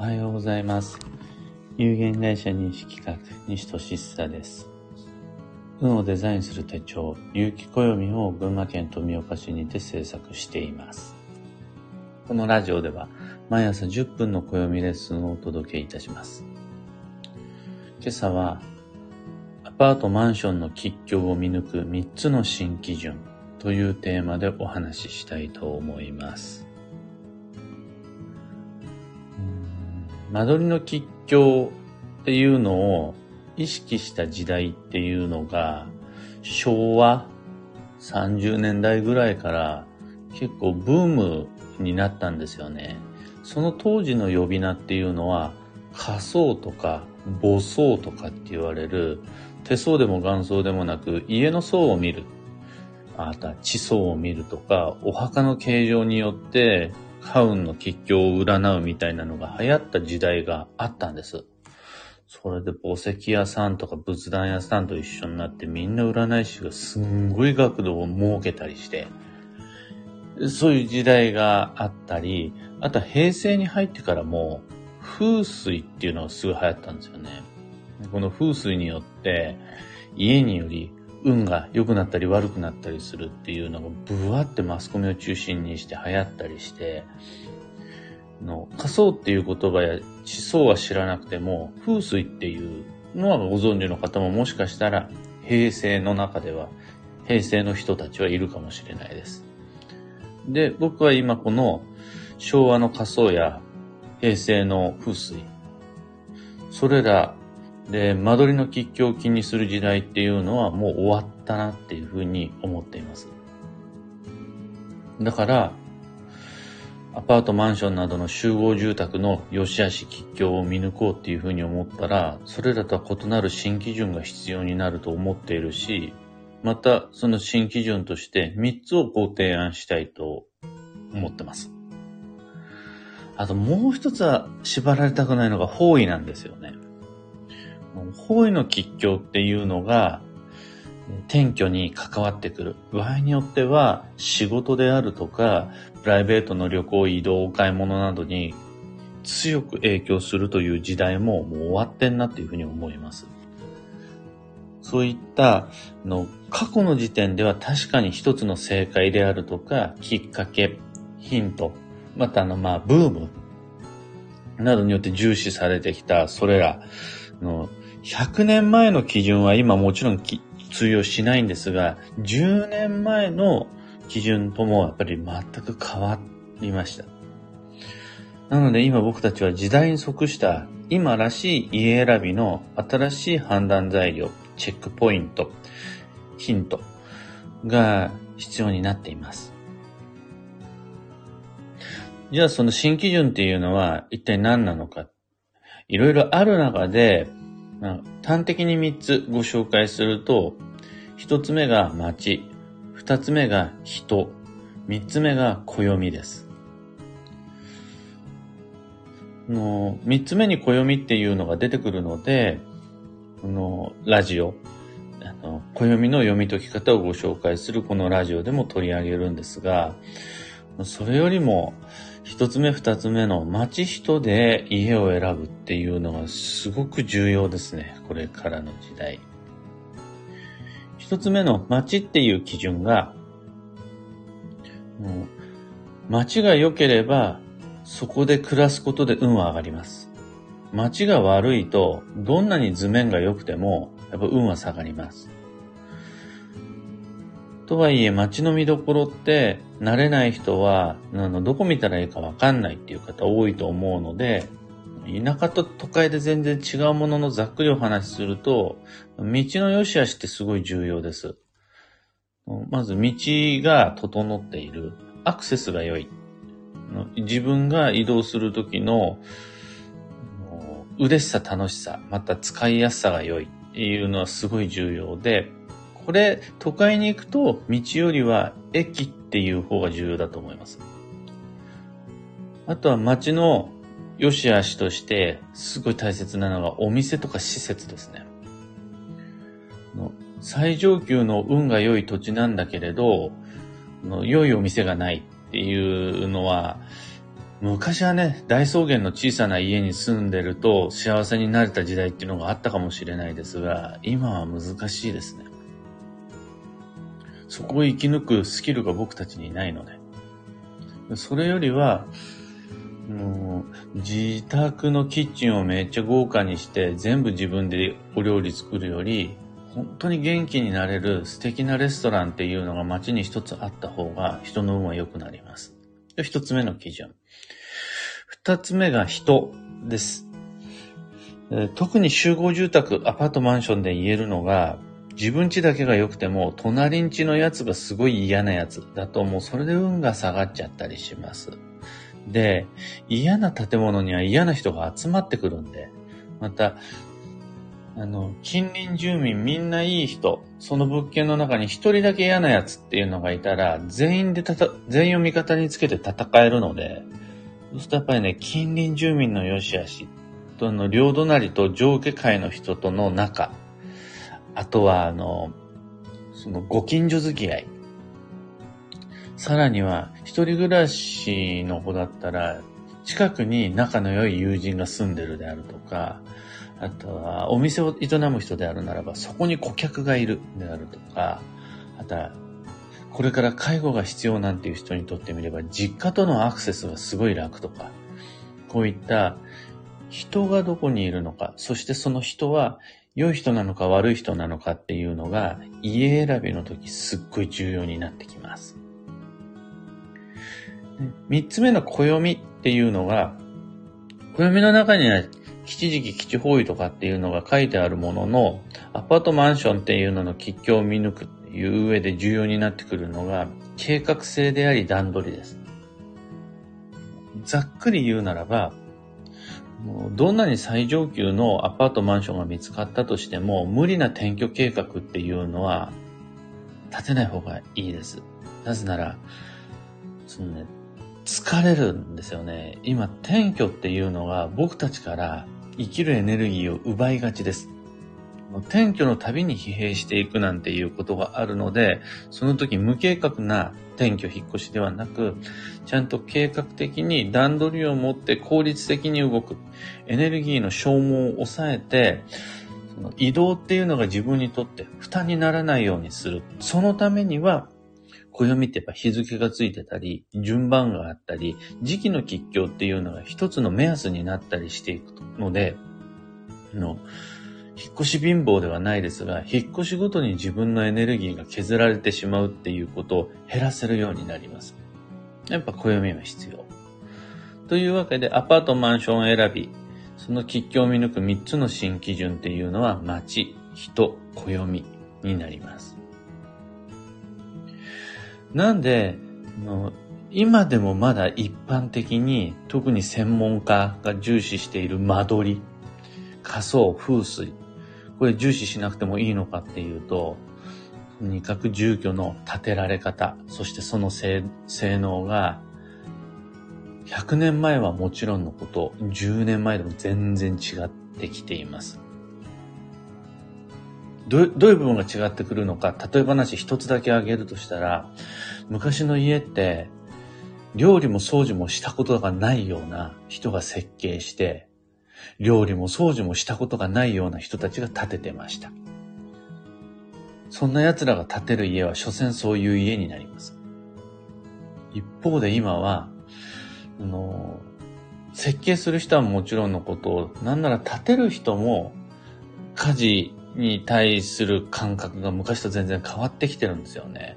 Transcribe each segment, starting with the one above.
おはようございます。有限会社認識企画、西俊久です。運をデザインする手帳、有機暦を群馬県富岡市にて制作しています。このラジオでは、毎朝10分の暦レッスンをお届けいたします。今朝は、アパートマンションの吉凶を見抜く3つの新基準というテーマでお話ししたいと思います。間取りの吉凶っていうのを意識した時代っていうのが昭和30年代ぐらいから結構ブームになったんですよね。その当時の呼び名っていうのは仮想とか母層とかって言われる手相でも元相でもなく家の層を見る。あとは地層を見るとかお墓の形状によってカウンの吉凶を占うみたいなのが流行った時代があったんです。それで墓石屋さんとか仏壇屋さんと一緒になってみんな占い師がすんごい額度を設けたりして、そういう時代があったり、あと平成に入ってからも風水っていうのがすごい流行ったんですよね。この風水によって家により運が良くなったり悪くなったりするっていうのがブワってマスコミを中心にして流行ったりして、の仮想っていう言葉や地層は知らなくても風水っていうのはご存知の方ももしかしたら平成の中では平成の人たちはいるかもしれないです。で、僕は今この昭和の仮想や平成の風水、それらで、間取りの吉凶を気にする時代っていうのはもう終わったなっていうふうに思っています。だから、アパートマンションなどの集合住宅の良し悪し吉凶を見抜こうっていうふうに思ったら、それらとは異なる新基準が必要になると思っているし、またその新基準として3つをご提案したいと思ってます。あともう一つは縛られたくないのが方位なんですよね。方位の吉凶っていうのが、転居に関わってくる。場合によっては、仕事であるとか、プライベートの旅行、移動、お買い物などに強く影響するという時代ももう終わってんなっていうふうに思います。そういったの過去の時点では確かに一つの正解であるとか、きっかけ、ヒント、またあのまあブームなどによって重視されてきたそれらの100年前の基準は今もちろん通用しないんですが、10年前の基準ともやっぱり全く変わりました。なので今僕たちは時代に即した今らしい家選びの新しい判断材料、チェックポイント、ヒントが必要になっています。じゃあその新基準っていうのは一体何なのか。いろいろある中で、端的に3つご紹介すると、1つ目が街、2つ目が人、3つ目が暦です。の3つ目に暦っていうのが出てくるので、このラジオ、あの暦の読み解き方をご紹介するこのラジオでも取り上げるんですが、それよりも、一つ目二つ目の町人で家を選ぶっていうのがすごく重要ですね。これからの時代。一つ目の町っていう基準が、もう町が良ければそこで暮らすことで運は上がります。町が悪いとどんなに図面が良くてもやっぱ運は下がります。とはいえ街の見どころって慣れない人はあのどこ見たらいいかわかんないっていう方多いと思うので田舎と都会で全然違うもののざっくりお話しすると道の良し悪しってすごい重要です。まず道が整っている。アクセスが良い。自分が移動するときの嬉しさ楽しさ、また使いやすさが良いっていうのはすごい重要で、これ、都会に行くと、道よりは駅っていう方が重要だと思います。あとは街の良し悪しとして、すごい大切なのがお店とか施設ですね。最上級の運が良い土地なんだけれど、良いお店がないっていうのは、昔はね、大草原の小さな家に住んでると幸せになれた時代っていうのがあったかもしれないですが、今は難しいですね。そこを生き抜くスキルが僕たちにないので。それよりは、もう自宅のキッチンをめっちゃ豪華にして全部自分でお料理作るより、本当に元気になれる素敵なレストランっていうのが街に一つあった方が人の運は良くなります。一つ目の基準。二つ目が人です。特に集合住宅、アパートマンションで言えるのが、自分家だけが良くても、隣ん家のやつがすごい嫌なやつ。だともうそれで運が下がっちゃったりします。で、嫌な建物には嫌な人が集まってくるんで、また、あの、近隣住民みんないい人、その物件の中に一人だけ嫌なやつっていうのがいたら、全員でたた、全員を味方につけて戦えるので、そうするとやっぱりね、近隣住民の良し悪し、との両隣と上下界の人との仲、あとはあの、そのご近所付き合い。さらには、一人暮らしの子だったら、近くに仲の良い友人が住んでるであるとか、あとは、お店を営む人であるならば、そこに顧客がいるであるとか、あとは、これから介護が必要なんていう人にとってみれば、実家とのアクセスがすごい楽とか、こういった人がどこにいるのか、そしてその人は良い人なのか悪い人なのかっていうのが、家選びの時すっごい重要になってきます。三つ目の暦っていうのが、暦の中には吉時期基地方位とかっていうのが書いてあるものの、アパートマンションっていうのの吉凶を見抜くいう上で重要になってくるのが、計画性であり段取りです。ざっくり言うならば、もうどんなに最上級のアパートマンションが見つかったとしても、無理な転居計画っていうのは立てない方がいいです。なぜなら、そのね、疲れるんですよね。今、転居っていうのが僕たちから生きるエネルギーを奪いがちです。転居のたびに疲弊していくなんていうことがあるので、その時無計画な転居引っ越しではなく、ちゃんと計画的に段取りを持って効率的に動く。エネルギーの消耗を抑えて、その移動っていうのが自分にとって負担にならないようにする。そのためには、暦ってやっぱ日付がついてたり、順番があったり、時期の吉凶っていうのが一つの目安になったりしていくので、の引っ越し貧乏ではないですが、引っ越しごとに自分のエネルギーが削られてしまうっていうことを減らせるようになります。やっぱ暦は必要。というわけで、アパートマンション選び、その吉凶を見抜く3つの新基準っていうのは、街、人、暦になります。なんで、今でもまだ一般的に、特に専門家が重視している間取り、仮想、風水、これ重視しなくてもいいのかっていうと、二角住居の建てられ方、そしてその性能が、100年前はもちろんのこと、10年前でも全然違ってきています。どどういう部分が違ってくるのか、例え話一つだけ挙げるとしたら、昔の家って、料理も掃除もしたことがないような人が設計して、料理も掃除もしたことがないような人たちが建ててました。そんな奴らが建てる家は所詮そういう家になります。一方で今は、あの、設計する人はもちろんのことを、なんなら建てる人も家事に対する感覚が昔と全然変わってきてるんですよね。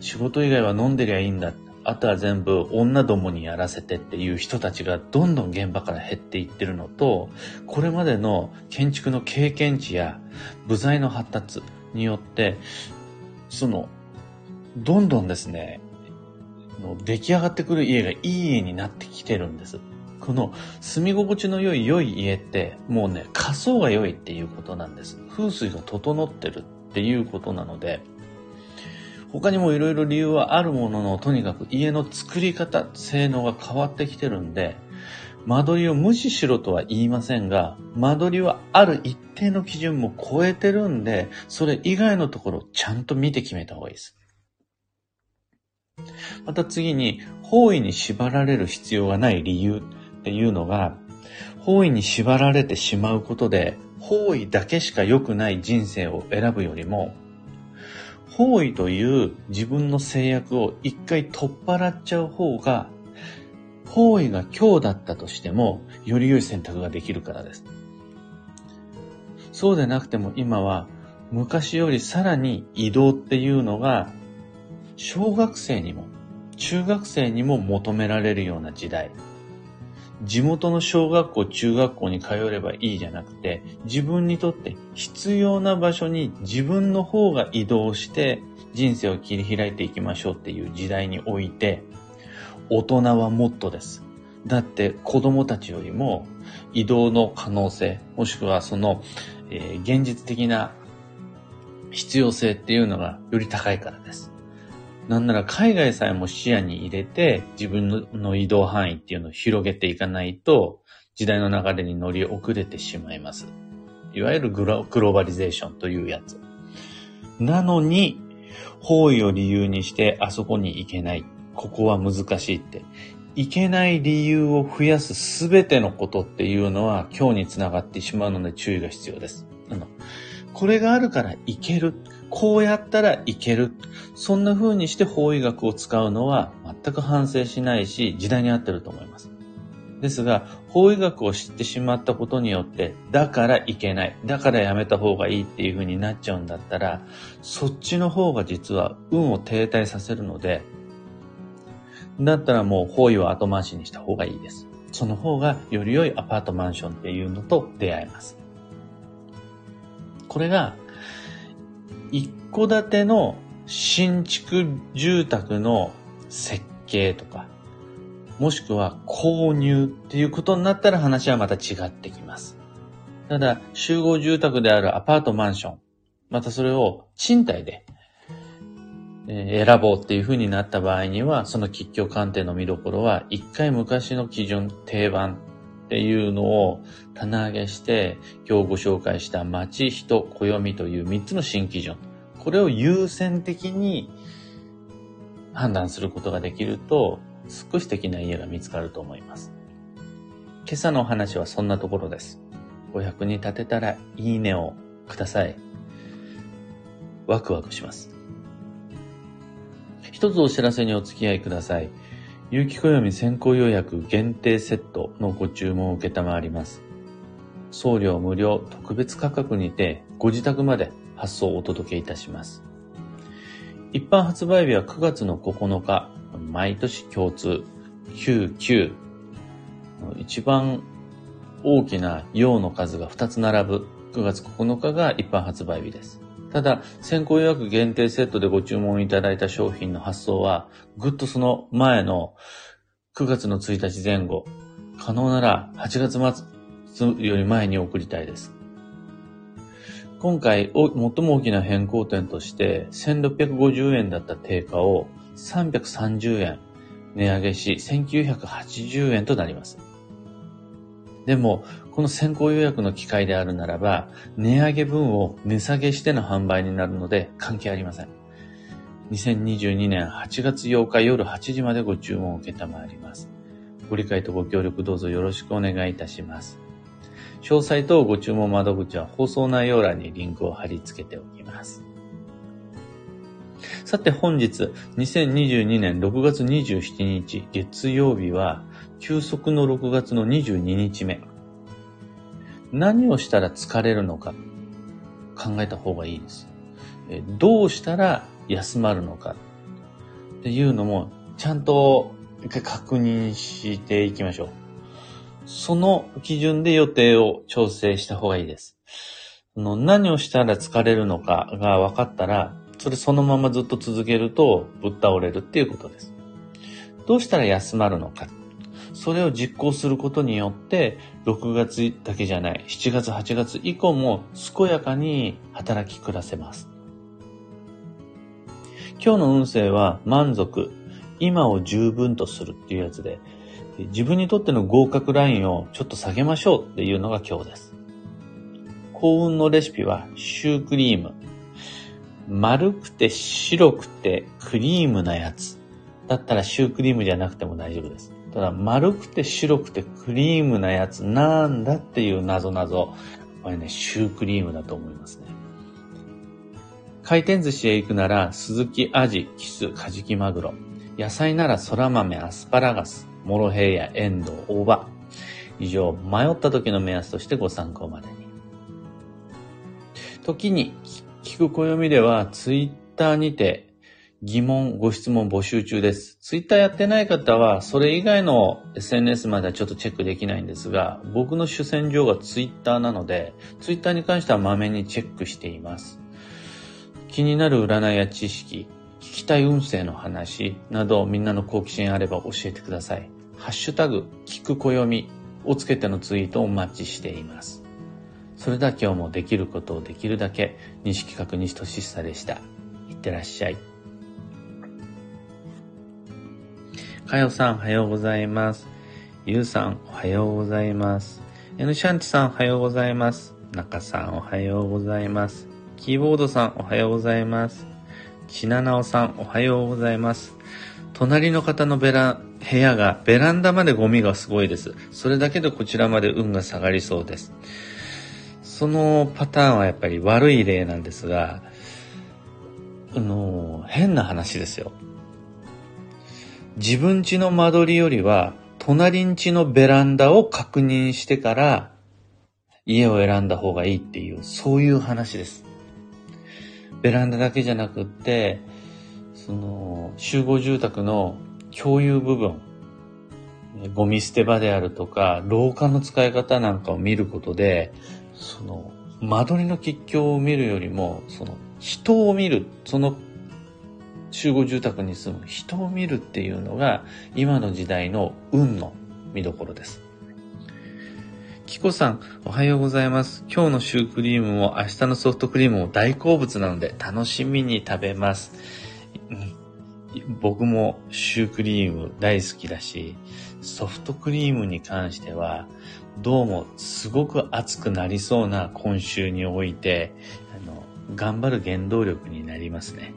仕事以外は飲んでりゃいいんだ。あとは全部女どもにやらせてっていう人たちがどんどん現場から減っていってるのと、これまでの建築の経験値や部材の発達によって、その、どんどんですね、出来上がってくる家がいい家になってきてるんです。この住み心地の良い良い家ってもうね、仮想が良いっていうことなんです。風水が整ってるっていうことなので、他にもいろいろ理由はあるものの、とにかく家の作り方、性能が変わってきてるんで、間取りを無視しろとは言いませんが、間取りはある一定の基準も超えてるんで、それ以外のところちゃんと見て決めた方がいいです。また次に、方位に縛られる必要がない理由っていうのが、方位に縛られてしまうことで、方位だけしか良くない人生を選ぶよりも、方位という自分の制約を一回取っ払っちゃう方が、方位が今日だったとしても、より良い選択ができるからです。そうでなくても今は、昔よりさらに移動っていうのが、小学生にも、中学生にも求められるような時代。地元の小学校、中学校に通えればいいじゃなくて、自分にとって必要な場所に自分の方が移動して人生を切り開いていきましょうっていう時代において、大人はもっとです。だって子供たちよりも移動の可能性、もしくはその、えー、現実的な必要性っていうのがより高いからです。なんなら海外さえも視野に入れて自分の移動範囲っていうのを広げていかないと時代の流れに乗り遅れてしまいます。いわゆるグローバリゼーションというやつ。なのに、方位を理由にしてあそこに行けない。ここは難しいって。行けない理由を増やすすべてのことっていうのは今日につながってしまうので注意が必要です。これがあるからいける。こうやったらいける。そんな風にして法医学を使うのは全く反省しないし、時代に合ってると思います。ですが、法医学を知ってしまったことによって、だからいけない、だからやめた方がいいっていう風になっちゃうんだったら、そっちの方が実は運を停滞させるので、だったらもう法医は後回しにした方がいいです。その方がより良いアパートマンションっていうのと出会えます。これが、一戸建ての新築住宅の設計とか、もしくは購入っていうことになったら話はまた違ってきます。ただ、集合住宅であるアパートマンション、またそれを賃貸で選ぼうっていう風になった場合には、その吉居鑑定の見どころは、一回昔の基準、定番っていうのを棚上げして、今日ご紹介した町、人、暦という3つの新基準。これを優先的に判断することができると、少し的な家が見つかると思います。今朝のお話はそんなところです。お役に立てたらいいねをください。ワクワクします。一つお知らせにお付き合いください。有機暦先行予約限定セットのご注文を受けたまわります。送料無料特別価格にてご自宅まで発送をお届けいたします。一般発売日は9月の9日、毎年共通99。一番大きな陽の数が2つ並ぶ9月9日が一般発売日です。ただ、先行予約限定セットでご注文いただいた商品の発送は、ぐっとその前の9月の1日前後、可能なら8月末より前に送りたいです。今回、最も大きな変更点として、1650円だった定価を330円値上げし、1980円となります。でも、この先行予約の機会であるならば、値上げ分を値下げしての販売になるので関係ありません。2022年8月8日夜8時までご注文を受けたまわります。ご理解とご協力どうぞよろしくお願いいたします。詳細とご注文窓口は放送内容欄にリンクを貼り付けておきます。さて本日、2022年6月27日月曜日は、休息の6月の22日目。何をしたら疲れるのか考えた方がいいです。どうしたら休まるのかっていうのもちゃんと確認していきましょう。その基準で予定を調整した方がいいです。の何をしたら疲れるのかが分かったら、それそのままずっと続けるとぶっ倒れるっていうことです。どうしたら休まるのか。それを実行することによって、6月だけじゃない、7月、8月以降も健やかに働き暮らせます。今日の運勢は満足、今を十分とするっていうやつで、自分にとっての合格ラインをちょっと下げましょうっていうのが今日です。幸運のレシピはシュークリーム。丸くて白くてクリームなやつ。だったらシュークリームじゃなくても大丈夫です。ただ、丸くて白くてクリームなやつなんだっていう謎々。これね、シュークリームだと思いますね。回転寿司へ行くなら、鈴木アジ、キス、カジキマグロ。野菜なら空豆、アスパラガス、モロヘイヤ、エンドウ、大葉。以上、迷った時の目安としてご参考までに。時に、聞く暦では、ツイッターにて、疑問、ご質問募集中です。ツイッターやってない方は、それ以外の SNS まではちょっとチェックできないんですが、僕の主戦場がツイッターなので、ツイッターに関してはまめにチェックしています。気になる占いや知識、聞きたい運勢の話などみんなの好奇心あれば教えてください。ハッシュタグ、聞く暦をつけてのツイートをお待ちしています。それでは今日もできることをできるだけ、西企画西俊久でした。いってらっしゃい。かよさんおはようございます。ゆうさんおはようございます。エヌシャンチさんおはようございます。中さんおはようございます。キーボードさんおはようございます。ちななおさんおはようございます。隣の方のベラ、部屋がベランダまでゴミがすごいです。それだけでこちらまで運が下がりそうです。そのパターンはやっぱり悪い例なんですが、あの、変な話ですよ。自分家の間取りよりは、隣ん家のベランダを確認してから家を選んだ方がいいっていう、そういう話です。ベランダだけじゃなくって、その、集合住宅の共有部分、ゴミ捨て場であるとか、廊下の使い方なんかを見ることで、その、間取りの吉祥を見るよりも、その、人を見る、その、集合住宅に住む人を見るっていうのが、今の時代の運の見どころです。キコさん、おはようございます。今日のシュークリームも明日のソフトクリームも大好物なので楽しみに食べます。僕もシュークリーム大好きだし、ソフトクリームに関しては、どうもすごく熱くなりそうな今週において、あの、頑張る原動力になりますね。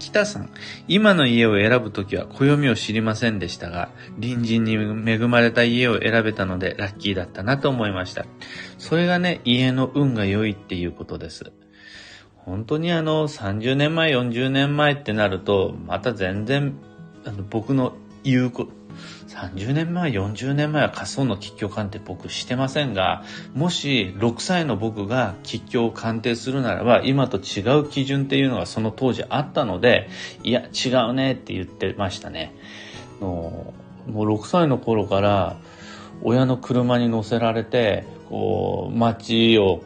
北さん、今の家を選ぶときは暦を知りませんでしたが、隣人に恵まれた家を選べたのでラッキーだったなと思いました。それがね、家の運が良いっていうことです。本当にあの、30年前、40年前ってなると、また全然、あの、僕の言うこ30年前、40年前は仮想の吉祥鑑定僕してませんが、もし6歳の僕が吉祥を鑑定するならば、今と違う基準っていうのがその当時あったので、いや、違うねって言ってましたね。もう6歳の頃から親の車に乗せられて、こう、街を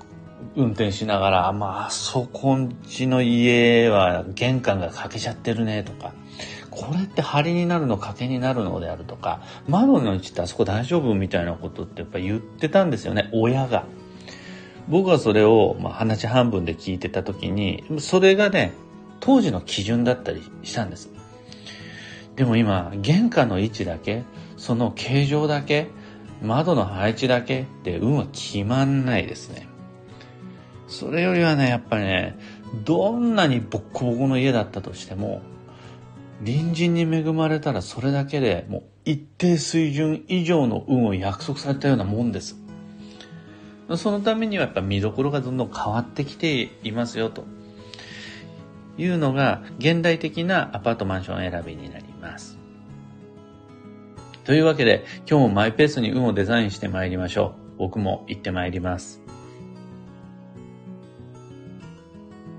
運転しながら、まあ、そこんちの家は玄関が欠けちゃってるねとか、これって梁になるの賭けになるのであるとか、窓の位置ってあそこ大丈夫みたいなことってやっぱ言ってたんですよね、親が。僕はそれを、まあ、話半分で聞いてた時に、それがね、当時の基準だったりしたんです。でも今、玄関の位置だけ、その形状だけ、窓の配置だけって運は決まんないですね。それよりはね、やっぱりね、どんなにボッコボコの家だったとしても、隣人に恵まれたらそれだけでもう一定水準以上の運を約束されたようなもんです。そのためにはやっぱ見どころがどんどん変わってきていますよというのが現代的なアパートマンション選びになります。というわけで今日もマイペースに運をデザインしてまいりましょう。僕も行ってまいります。